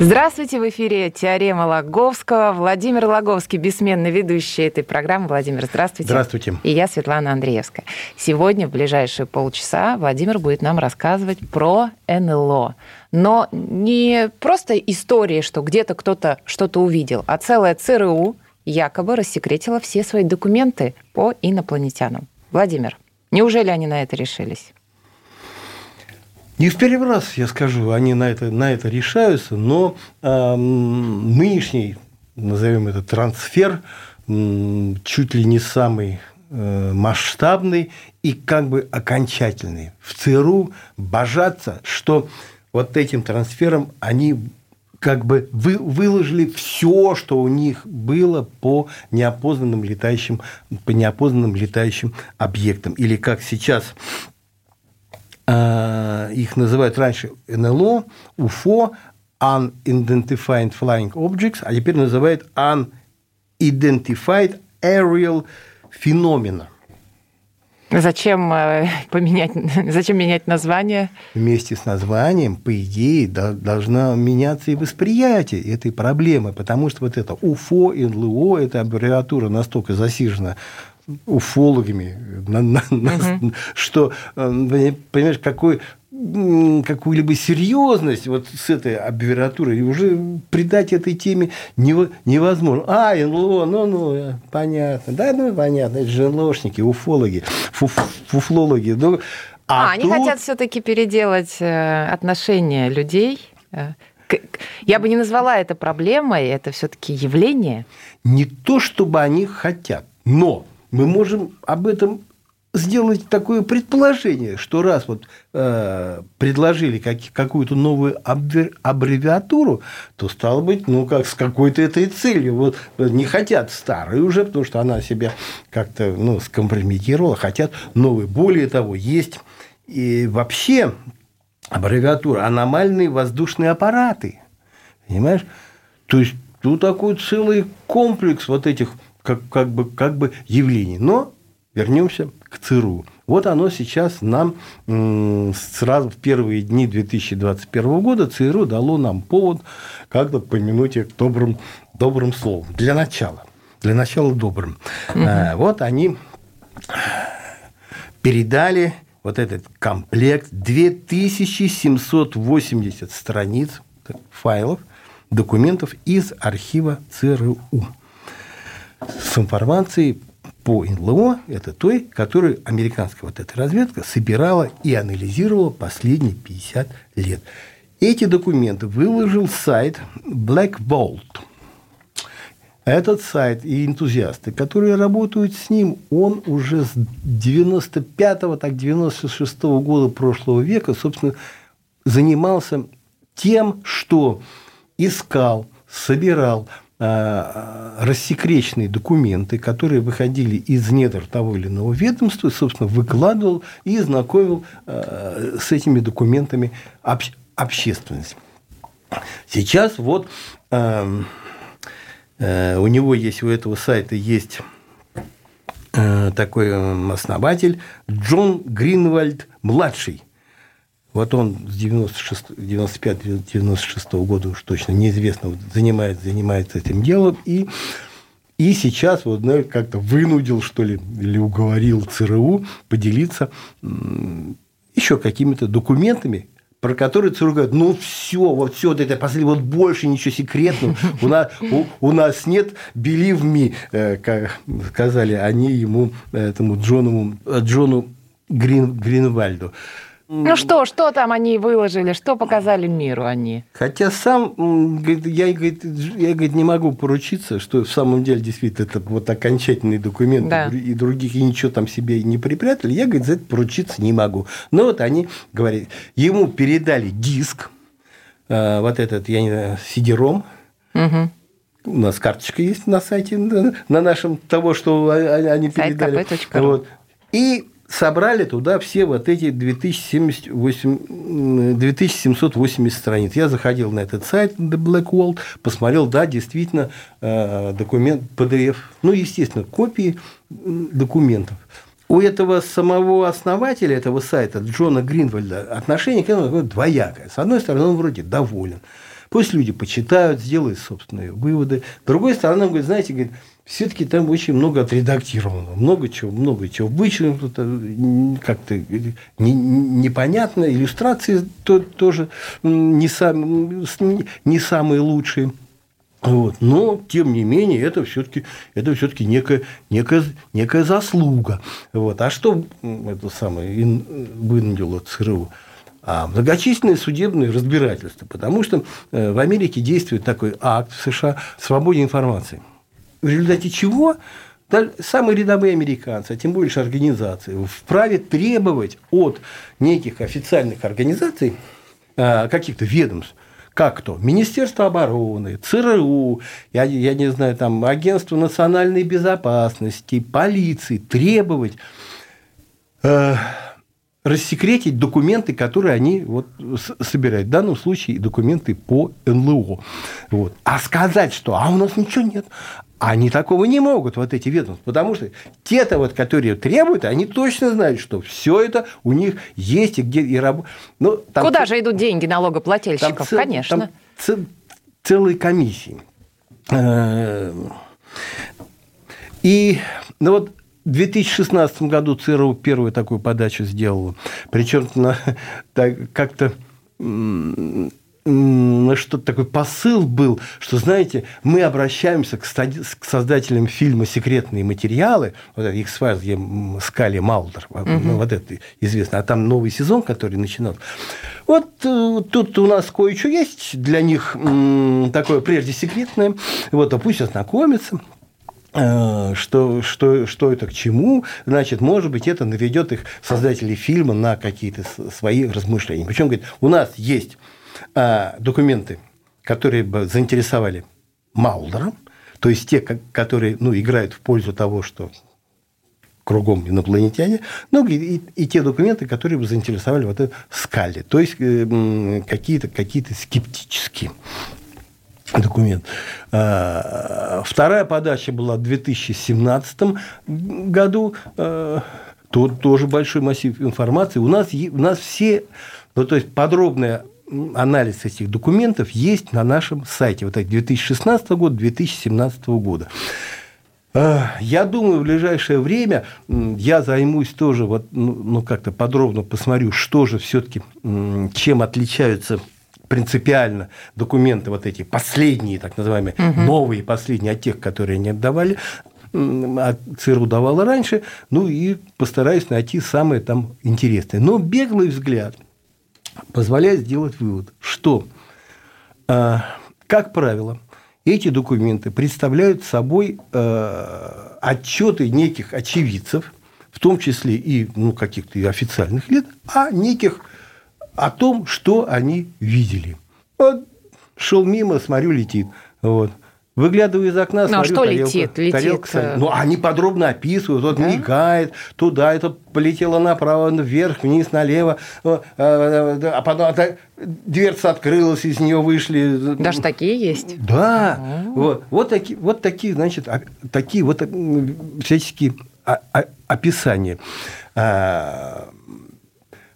Здравствуйте, в эфире «Теорема Лаговского». Владимир Лаговский, бессменный ведущий этой программы. Владимир, здравствуйте. Здравствуйте. И я, Светлана Андреевская. Сегодня, в ближайшие полчаса, Владимир будет нам рассказывать про НЛО. Но не просто истории, что где-то кто-то что-то увидел, а целая ЦРУ якобы рассекретила все свои документы по инопланетянам. Владимир, неужели они на это решились? Не в первый раз, я скажу, они на это, на это решаются, но э, нынешний, назовем это, трансфер э, чуть ли не самый э, масштабный и как бы окончательный. В ЦРУ божатся, что вот этим трансфером они как бы вы, выложили все, что у них было по неопознанным летающим, по неопознанным летающим объектам. Или как сейчас их называют раньше НЛО, УФО, Unidentified Flying Objects, а теперь называют Unidentified Aerial Phenomena. Зачем э, поменять, зачем менять название? Вместе с названием, по идее, должна меняться и восприятие этой проблемы, потому что вот это УФО, НЛО, эта аббревиатура настолько засижена уфологами, на, на, угу. что, э, понимаешь, какой какую-либо серьезность вот с этой аббревиатурой, и уже придать этой теме невозможно. А, НЛО, ну, ну, понятно. Да, ну, понятно, это же НЛОшники, уфологи, фуф, фуфлологи. Ну, а, а тут... они хотят все таки переделать э, отношения людей э, я бы не назвала это проблемой, это все-таки явление. Не то, чтобы они хотят, но мы можем об этом сделать такое предположение, что раз вот э, предложили как, какую-то новую аббревиатуру, то стало быть, ну как с какой-то этой целью. Вот не хотят старые уже, потому что она себя как-то ну, скомпрометировала, хотят новые. Более того, есть и вообще аббревиатура аномальные воздушные аппараты. Понимаешь? То есть тут такой целый комплекс вот этих как, как, бы, как бы явлений. Но вернемся к ЦРУ. Вот оно сейчас нам сразу в первые дни 2021 года ЦРУ дало нам повод как-то помянуть их добрым, добрым словом. Для начала. Для начала добрым. Угу. Вот они передали вот этот комплект 2780 страниц файлов, документов из архива ЦРУ с информацией по НЛО, это той, которую американская вот эта разведка собирала и анализировала последние 50 лет. Эти документы выложил сайт Black Vault. Этот сайт и энтузиасты, которые работают с ним, он уже с 95-го, так 96-го года прошлого века, собственно, занимался тем, что искал, собирал, рассекреченные документы, которые выходили из недр того или иного ведомства, собственно, выкладывал и знакомил э, с этими документами общественность. Сейчас вот эм, э, у него есть, у этого сайта есть такой основатель Джон Гринвальд младший. Вот он с 95-96 года уж точно неизвестно, вот занимается, занимается этим делом. И, и сейчас вот, ну, как-то вынудил, что ли, или уговорил ЦРУ поделиться еще какими-то документами, про которые ЦРУ говорит, ну все, вот все, вот это последнее, вот больше ничего секретного, у нас, у, у нас нет, believe me, э, как сказали они ему, этому Джону, Джону Грин, Гринвальду. Ну что, что там они выложили, что показали миру они? Хотя сам, я, говорит, я говорит, не могу поручиться, что в самом деле действительно это вот окончательный документ, да. и других и ничего там себе не припрятали, я, говорит, за это поручиться не могу. Но вот они говорят, ему передали диск, э, вот этот, я не знаю, сидером, угу у нас карточка есть на сайте на нашем того, что они передали. Вот. И собрали туда все вот эти 2780, 2780 страниц. Я заходил на этот сайт The Black World, посмотрел, да, действительно, э, документ PDF, ну, естественно, копии документов. У этого самого основателя этого сайта, Джона Гринвальда, отношение к этому двоякое. С одной стороны, он вроде доволен. Пусть люди почитают, сделают собственные выводы. С другой стороны, он говорит, знаете, говорит, все-таки там очень много отредактировано, много чего, много чего вычеркнуто, как-то непонятно, иллюстрации то, тоже не, сам, не самые лучшие. Вот. Но, тем не менее, это все-таки это все некая, некая, некая заслуга. Вот. А что это самое вынудило ЦРУ? а многочисленные судебные разбирательства, потому что э, в Америке действует такой акт в США «Свободе информации» в результате чего самые рядовые американцы, а тем больше организации, вправе требовать от неких официальных организаций, а, каких-то ведомств, как то Министерство обороны, ЦРУ, я, я не знаю, там, Агентство национальной безопасности, полиции, требовать э, рассекретить документы, которые они вот собирают. В данном случае документы по НЛО. Вот. А сказать, что а у нас ничего нет, они такого не могут, вот эти ведомства, потому что те-то, вот, которые требуют, они точно знают, что все это у них есть и где и работают. Ну, Куда же идут деньги налогоплательщиков? Там Конечно. Там ц... целые комиссии. Э, и ну вот в 2016 году ЦРУ первую такую подачу сделала. Причем как-то что-то такой посыл был, что, знаете, мы обращаемся к, к создателям фильма «Секретные материалы», вот это X-Files, где Скали Маулдер, угу. вот это известно, а там новый сезон, который начинал. Вот э, тут у нас кое-что есть для них такое прежде секретное, вот, а пусть ознакомятся, э, что, что, что это к чему, значит, может быть, это наведет их создателей фильма на какие-то свои размышления. Причем, говорит, у нас есть документы, которые бы заинтересовали Маулдера, то есть те, которые ну, играют в пользу того, что кругом инопланетяне, ну и, и те документы, которые бы заинтересовали вот это Скалли, то есть э, какие-то какие скептические документ. А, вторая подача была в 2017 году. А, тут тоже большой массив информации. У нас, у нас все, ну, то есть подробная анализ этих документов есть на нашем сайте. Вот так 2016 года, 2017 года. А, я думаю, в ближайшее время я займусь тоже, вот, ну, ну как-то подробно посмотрю, что же все-таки, чем отличаются принципиально документы вот эти последние, так называемые, угу. новые последние от тех, которые они отдавали, а ЦРУ давала раньше, ну и постараюсь найти самое там интересное. Но беглый взгляд – позволяет сделать вывод, что, а, как правило, эти документы представляют собой а, отчеты неких очевидцев, в том числе и ну, каких-то официальных лиц, а неких о том, что они видели. Вот шел мимо, смотрю, летит. Вот. Выглядываю из окна, ну, а смотрю, что тарелка, летит? тарелка летит... Э, ну, они подробно описывают. Вот да? мигает, туда это полетело направо, вверх, вниз, налево. Э, э, а потом дверца открылась, из нее вышли. Даже такие есть? Да. Вот, вот, такие, вот такие, значит, а, такие вот всяческие описания. А,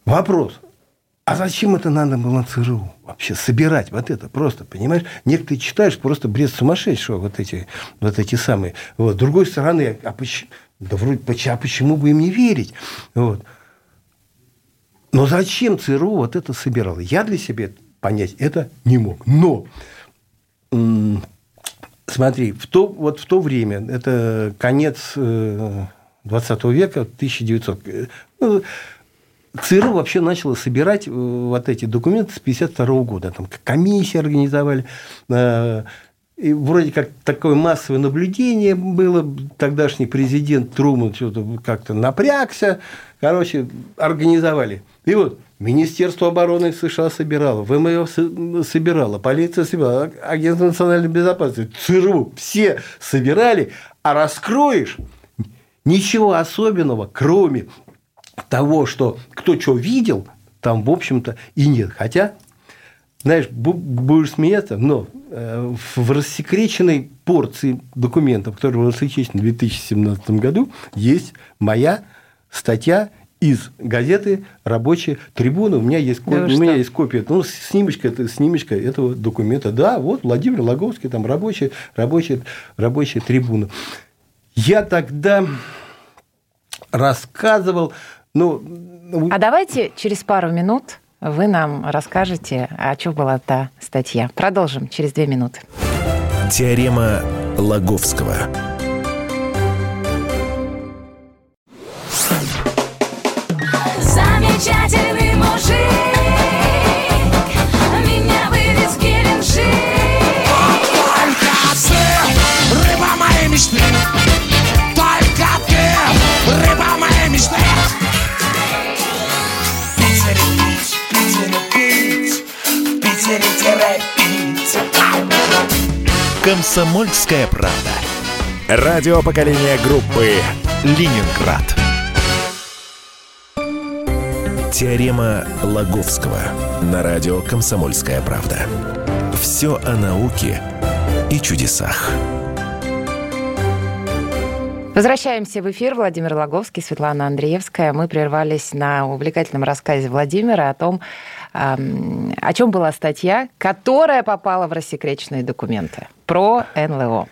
вопрос. А зачем это надо было ЦРУ вообще собирать вот это просто, понимаешь? Некоторые читаешь просто бред сумасшедшего, вот эти, вот эти самые. Вот. С другой стороны, а почему, да вроде, а почему бы им не верить? Вот. Но зачем ЦРУ вот это собирало? Я для себя понять это не мог. Но смотри, в то, вот в то время, это конец 20 э, века, 1900, ЦРУ вообще начало собирать э, вот эти документы с 1952 года. Там комиссии организовали. Э, и вроде как такое массовое наблюдение было. Тогдашний президент Труман что-то как-то напрягся. Короче, организовали. И вот Министерство обороны США собирало, ВМФ собирало, полиция собирала, агентство национальной безопасности, ЦРУ, все собирали, а раскроешь ничего особенного, кроме того, что кто что видел, там, в общем-то, и нет. Хотя, знаешь, будешь смеяться, но э, в рассекреченной порции документов, которые были рассекречены в 2017 году, есть моя статья из газеты «Рабочая трибуна». У меня есть, да у меня есть копия, ну, снимочка, это, снимочка этого документа. Да, вот Владимир Логовский, там рабочая, рабочая, рабочая трибуна. Я тогда рассказывал, ну... А давайте через пару минут вы нам расскажете, о чем была та статья. Продолжим через две минуты. Теорема Лаговского. Комсомольская правда. Радио поколения группы Ленинград. Теорема Лаговского на радио «Комсомольская правда». Все о науке и чудесах. Возвращаемся в эфир. Владимир Логовский, Светлана Андреевская. Мы прервались на увлекательном рассказе Владимира о том, о чем была статья, которая попала в рассекреченные документы про НЛО.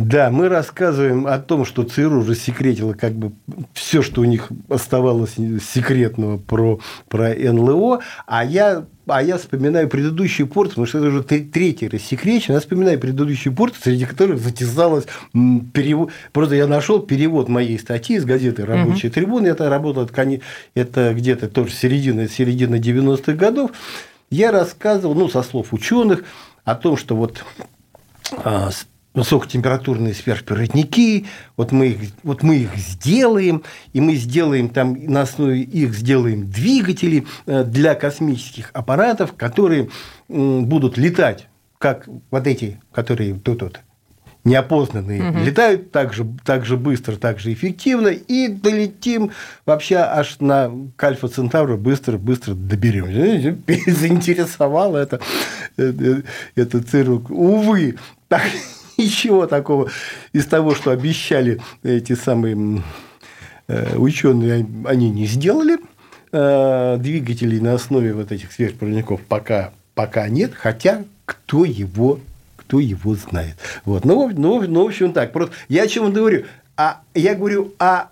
Да, мы рассказываем о том, что ЦРУ рассекретила как бы все, что у них оставалось секретного про, про НЛО, а я, а я вспоминаю предыдущий порт, потому что это уже третий рассекречен, я вспоминаю предыдущий порт, среди которых затесалось перевод. Просто я нашел перевод моей статьи из газеты «Рабочая угу. трибуна», это работало, это где-то тоже середина, середина 90-х годов, я рассказывал, ну, со слов ученых, о том, что вот а, высокотемпературные сверхпроводники, вот мы, их, вот мы их сделаем, и мы сделаем там, на основе их сделаем двигатели э, для космических аппаратов, которые будут летать, как вот эти, которые тут вот неопознанные, угу. летают так же, так же быстро, так же эффективно, и долетим вообще аж на Кальфа Центавра быстро-быстро доберем. Заинтересовало это, это, это ЦРУ. Увы, так ничего такого из того, что обещали эти самые э, ученые, они не сделали. Э, двигателей на основе вот этих сверхпроводников пока, пока нет, хотя кто его кто его знает. Вот. Ну, ну, ну, в общем, так. Просто я о чем говорю? А я говорю о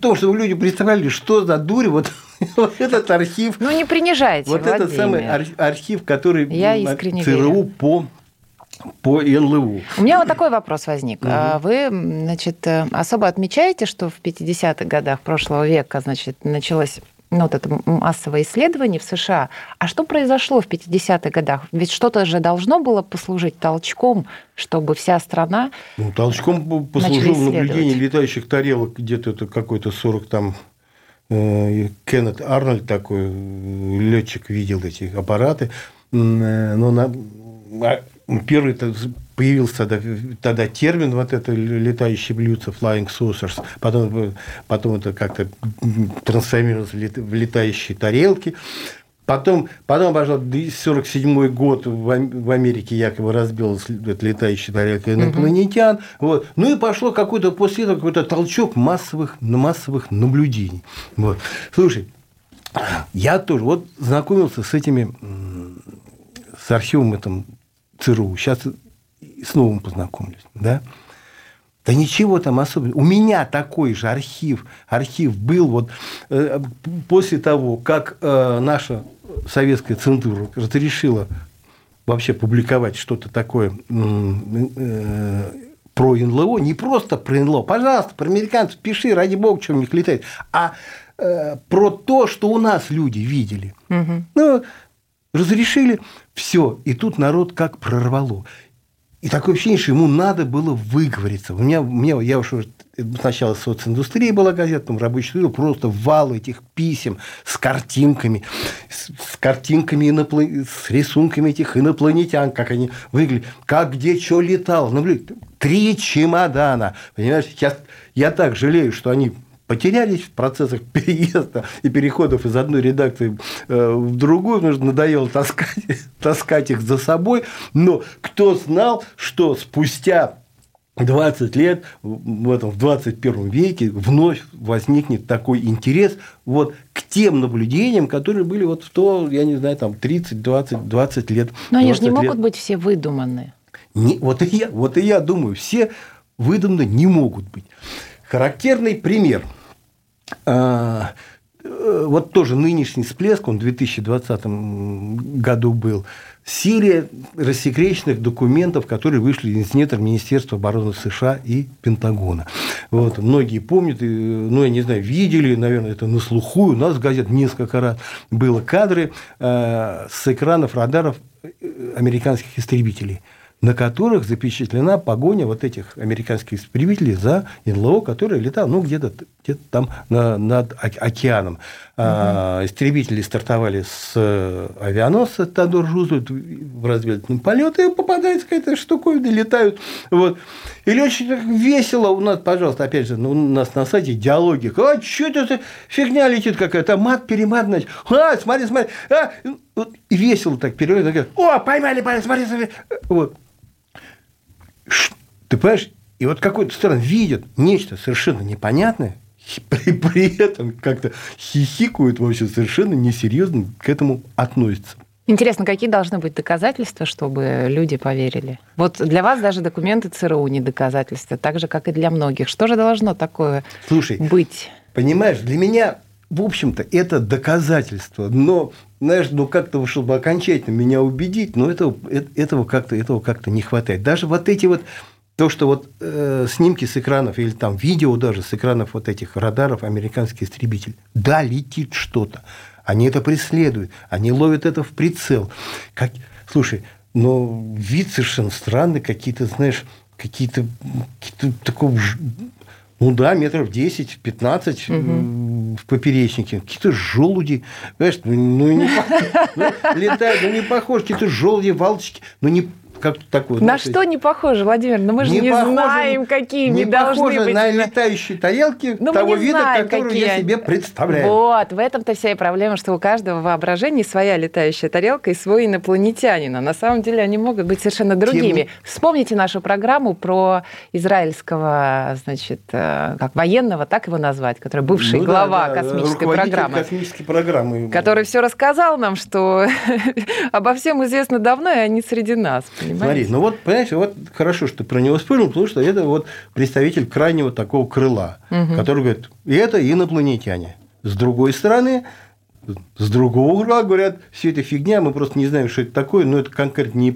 том, чтобы люди представляли, что за дурь вот, вот этот архив. Ну, не принижайте, Вот Владимир. этот самый архив, который я искренне ЦРУ верю. по по НЛУ. У меня вот такой вопрос возник. Угу. Вы, значит, особо отмечаете, что в 50-х годах прошлого века, значит, началось ну, вот это массовое исследование в США. А что произошло в 50-х годах? Ведь что-то же должно было послужить толчком, чтобы вся страна Ну, толчком послужило наблюдение летающих тарелок, где-то это какой-то 40 там э, Кеннет Арнольд такой, летчик видел эти аппараты. Э, но на, а Первый появился тогда, тогда термин вот это летающие блюдца, flying saucers, потом, потом это как-то трансформировалось в летающие тарелки. Потом, потом пошло 1947 год в Америке якобы разбилась летающая тарелка инопланетян. Угу. Вот. Ну и пошло какой-то после этого какой-то толчок массовых, массовых наблюдений. Вот. Слушай, я тоже вот знакомился с этими, с архивом этом ЦРУ. Сейчас с новым познакомлюсь. Да? Да ничего там особенного. У меня такой же архив, архив был вот э, после того, как э, наша советская цензура разрешила вообще публиковать что-то такое э, про НЛО, не просто про НЛО, пожалуйста, про американцев пиши, ради бога, что у них летает, а э, про то, что у нас люди видели. Угу. Ну, разрешили, все, и тут народ как прорвало. и такое ощущение, что ему надо было выговориться. У меня, у меня я уж сначала социндустрия была газета, там рабочий труд, просто вал этих писем с картинками, с, с картинками, инопло... с рисунками этих инопланетян, как они выглядели, как где что летал. Ну, блин, три чемодана. Понимаешь, я, я так жалею, что они потерялись в процессах переезда и переходов из одной редакции э, в другую, что надоело таскать, таскать их за собой. Но кто знал, что спустя 20 лет в этом в 21 веке вновь возникнет такой интерес вот к тем наблюдениям, которые были вот в то, я не знаю, там 30, 20, 20 лет. Но они же не лет. могут быть все выдуманные. Не, вот, и я, вот и я думаю, все выдуманы не могут быть. Характерный пример. А, э, вот тоже нынешний всплеск, он в 2020 году был. Серия рассекреченных документов, которые вышли из недр Министерства обороны США и Пентагона. Вот, многие помнят, ну, я не знаю, видели, наверное, это на слуху. У нас в газет несколько раз было кадры э, с экранов радаров э, американских истребителей – на которых запечатлена погоня вот этих американских истребителей за НЛО, который летал ну, где-то где там на, над океаном. Угу. А, истребители стартовали с э, авианосца Тодор Рузвельт в разведывательном полете, и попадается какая-то штуковина, летают. Вот. Или очень весело у нас, пожалуйста, опять же, ну, у нас на сайте диалоги. А, что это фигня летит какая-то, мат, перемат, значит. А, смотри, смотри. А, вот, и весело так переводят. О, поймали, поймали, смотри, смотри. Вот. Ты понимаешь, и вот какой-то стороны видят нечто совершенно непонятное, при, при этом как-то хихикают вообще совершенно несерьезно к этому относятся. Интересно, какие должны быть доказательства, чтобы люди поверили? Вот для вас даже документы ЦРУ не доказательства, так же, как и для многих. Что же должно такое Слушай, быть? Понимаешь, для меня, в общем-то, это доказательство. Но, знаешь, ну как-то, чтобы окончательно меня убедить, но этого, э, этого как-то этого как-то не хватает. Даже вот эти вот то, что вот э, снимки с экранов или там видео даже с экранов вот этих радаров американский истребитель, да, летит что-то. Они это преследуют, они ловят это в прицел. Как... Слушай, но вид совершенно странный, какие-то, знаешь, какие-то какие такого ну да, метров 10-15 угу. В поперечнике. Какие-то желуди. Понимаешь, ну, ну, не, ну, летают, ну не похожи, какие-то желуди, валочки. Ну не как такое. На что не похоже, Владимир? Ну мы же не, не похоже, знаем, какие не должны похоже быть. на летающие тарелки ну, того вида, знаем, который какие я себе представляю. Вот, в этом-то вся и проблема, что у каждого воображения своя летающая тарелка и свой инопланетянин. А на самом деле они могут быть совершенно другими. Тем... Вспомните нашу программу про израильского, значит, э, как военного, так его назвать, который бывший ну, глава да, да, космической программы. космической программы. Который все рассказал нам, что обо всем известно давно, и они среди нас. Понимаете? Смотри, ну вот понимаешь, вот хорошо, что ты про него вспомнил, потому что это вот представитель крайнего такого крыла, угу. который говорит, и это инопланетяне. С другой стороны, с другого угла говорят, все это фигня, мы просто не знаем, что это такое, но это конкретно не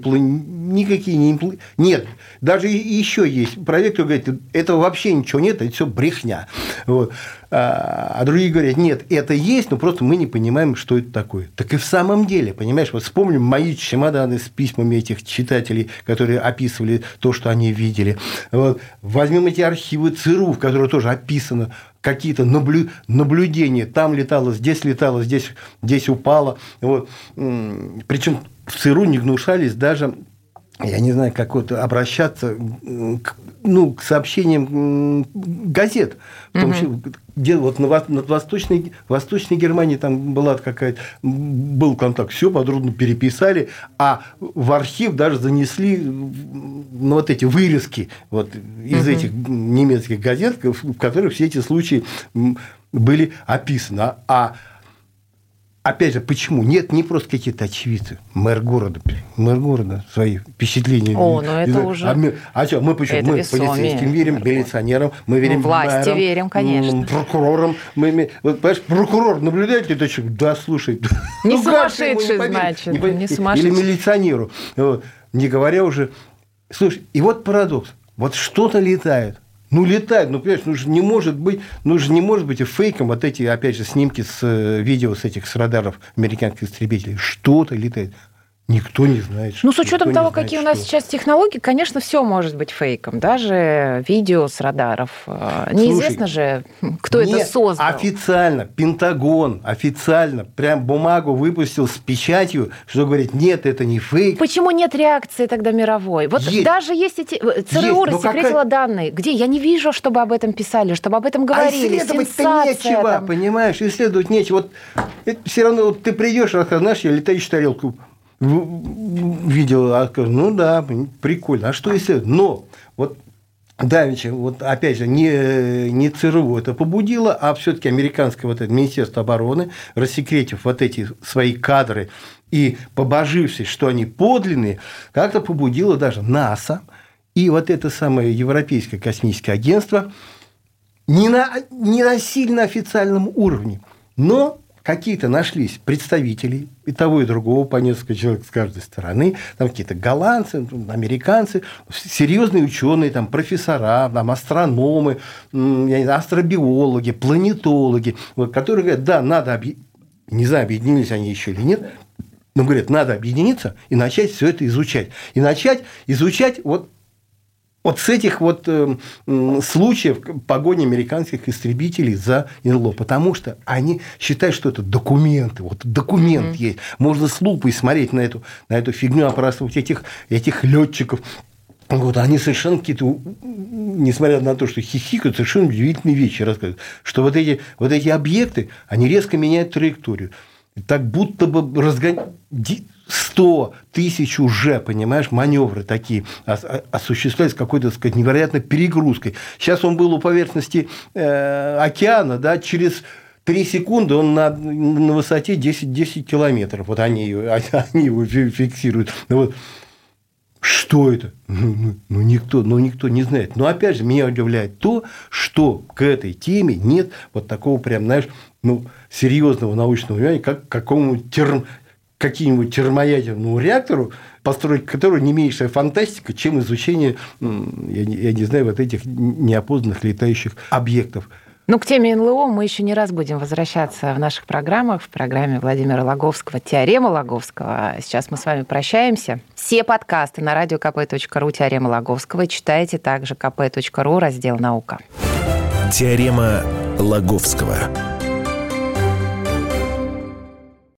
никакие не импл... Нет, даже еще есть проект, который говорит, этого вообще ничего нет, это все брехня. Вот. А, а другие говорят, нет, это есть, но просто мы не понимаем, что это такое. Так и в самом деле, понимаешь, вот вспомним мои чемоданы с письмами этих читателей, которые описывали то, что они видели. Вот. Возьмем эти архивы ЦРУ, в которых тоже описано какие-то наблю... наблюдения. Там летало, здесь летало, здесь, здесь упало. Вот. Причем в ЦРУ не гнушались даже я не знаю, как вот обращаться к, ну, к сообщениям газет. В том числе, где вот на, на Восточной, Восточной Германии там была какая-то, был контакт, все подробно переписали, а в архив даже занесли ну, вот эти вырезки вот, из угу. этих немецких газет, в которых все эти случаи были описаны. А опять же, почему? Нет, не просто какие-то очевидцы. Мэр города, мэр города свои впечатления. О, ну это уже... А, мы, а что, мы почему? Это мы весомее. полицейским верим, милиционерам, мы верим ну, власти мэрам, верим, конечно. Прокурорам. Мы, вот, понимаешь, прокурор наблюдает это человек, да, слушай. Не ну, сумасшедший, значит. Не, не сумасшедший. Или милиционеру. Не говоря уже... Слушай, и вот парадокс. Вот что-то летает. Ну, летает, ну, понимаешь, ну же не может быть, ну же не может быть и фейком вот эти, опять же, снимки с э, видео с этих с радаров американских истребителей. Что-то летает. Никто не знает. Ну, с что- учетом того, не знает, какие у нас что. сейчас технологии, конечно, все может быть фейком. Даже видео с радаров. Э, Неизвестно же, кто это Нет, создал. Официально, Пентагон официально прям бумагу выпустил с печатью, что говорит, нет, это не фейк. Почему нет реакции тогда мировой? Вот Есть. даже есть эти... э, ЦРУ Есть, рассекретила какая- данные. Где? Я не вижу, чтобы об этом писали, чтобы об этом А говорили. исследовать-то Сенсация нечего, там. понимаешь? Исследовать нечего. Вот все равно вот ты придешь, рассказываешь, знаешь, я летающую тарелку видел, а ну да, прикольно. А что исследовать? Но вот Давича, вот опять же, не, не ЦРУ это побудило, а все-таки американское вот это Министерство обороны, рассекретив вот эти свои кадры и побожившись, что они подлинные, как-то побудило даже НАСА и вот это самое Европейское космическое агентство не на, не на сильно официальном уровне, но какие-то нашлись представители и того, и другого, по несколько человек с каждой стороны, там какие-то голландцы, американцы, серьезные ученые, там, профессора, там, астрономы, я не знаю, астробиологи, планетологи, вот, которые говорят, да, надо объ... не знаю, объединились они еще или нет, но говорят, надо объединиться и начать все это изучать. И начать изучать вот вот с этих вот э, м, случаев погони американских истребителей за НЛО, потому что они считают, что это документы, вот документ есть, можно с лупой смотреть на эту, на эту фигню, опрашивать этих, этих летчиков. Вот, они совершенно какие-то, несмотря на то, что хихикают, совершенно удивительные вещи рассказывают, что вот эти, вот эти объекты, они резко меняют траекторию. Так будто бы разгоняют 100 тысяч уже, понимаешь, маневры такие ос- о- осуществляются с какой-то, так сказать, невероятной перегрузкой. Сейчас он был у поверхности э, океана, да, через 3 секунды он на, на высоте 10, 10 километров. Вот они, они его фи- фиксируют. Ну Вот. Что это? Ну, ну, ну, никто, ну, никто не знает. Но опять же, меня удивляет то, что к этой теме нет вот такого прям, знаешь, ну, серьезного научного внимания, как к какому-нибудь терм, каким-нибудь термоядерному реактору, построить который не меньшая фантастика, чем изучение, я не, я не знаю, вот этих неопознанных летающих объектов. Ну, к теме НЛО мы еще не раз будем возвращаться в наших программах, в программе Владимира Логовского «Теорема Логовского». Сейчас мы с вами прощаемся. Все подкасты на радиокп.ру «Теорема Логовского» читайте также kp.ru, раздел «Наука». Теорема Лаговского.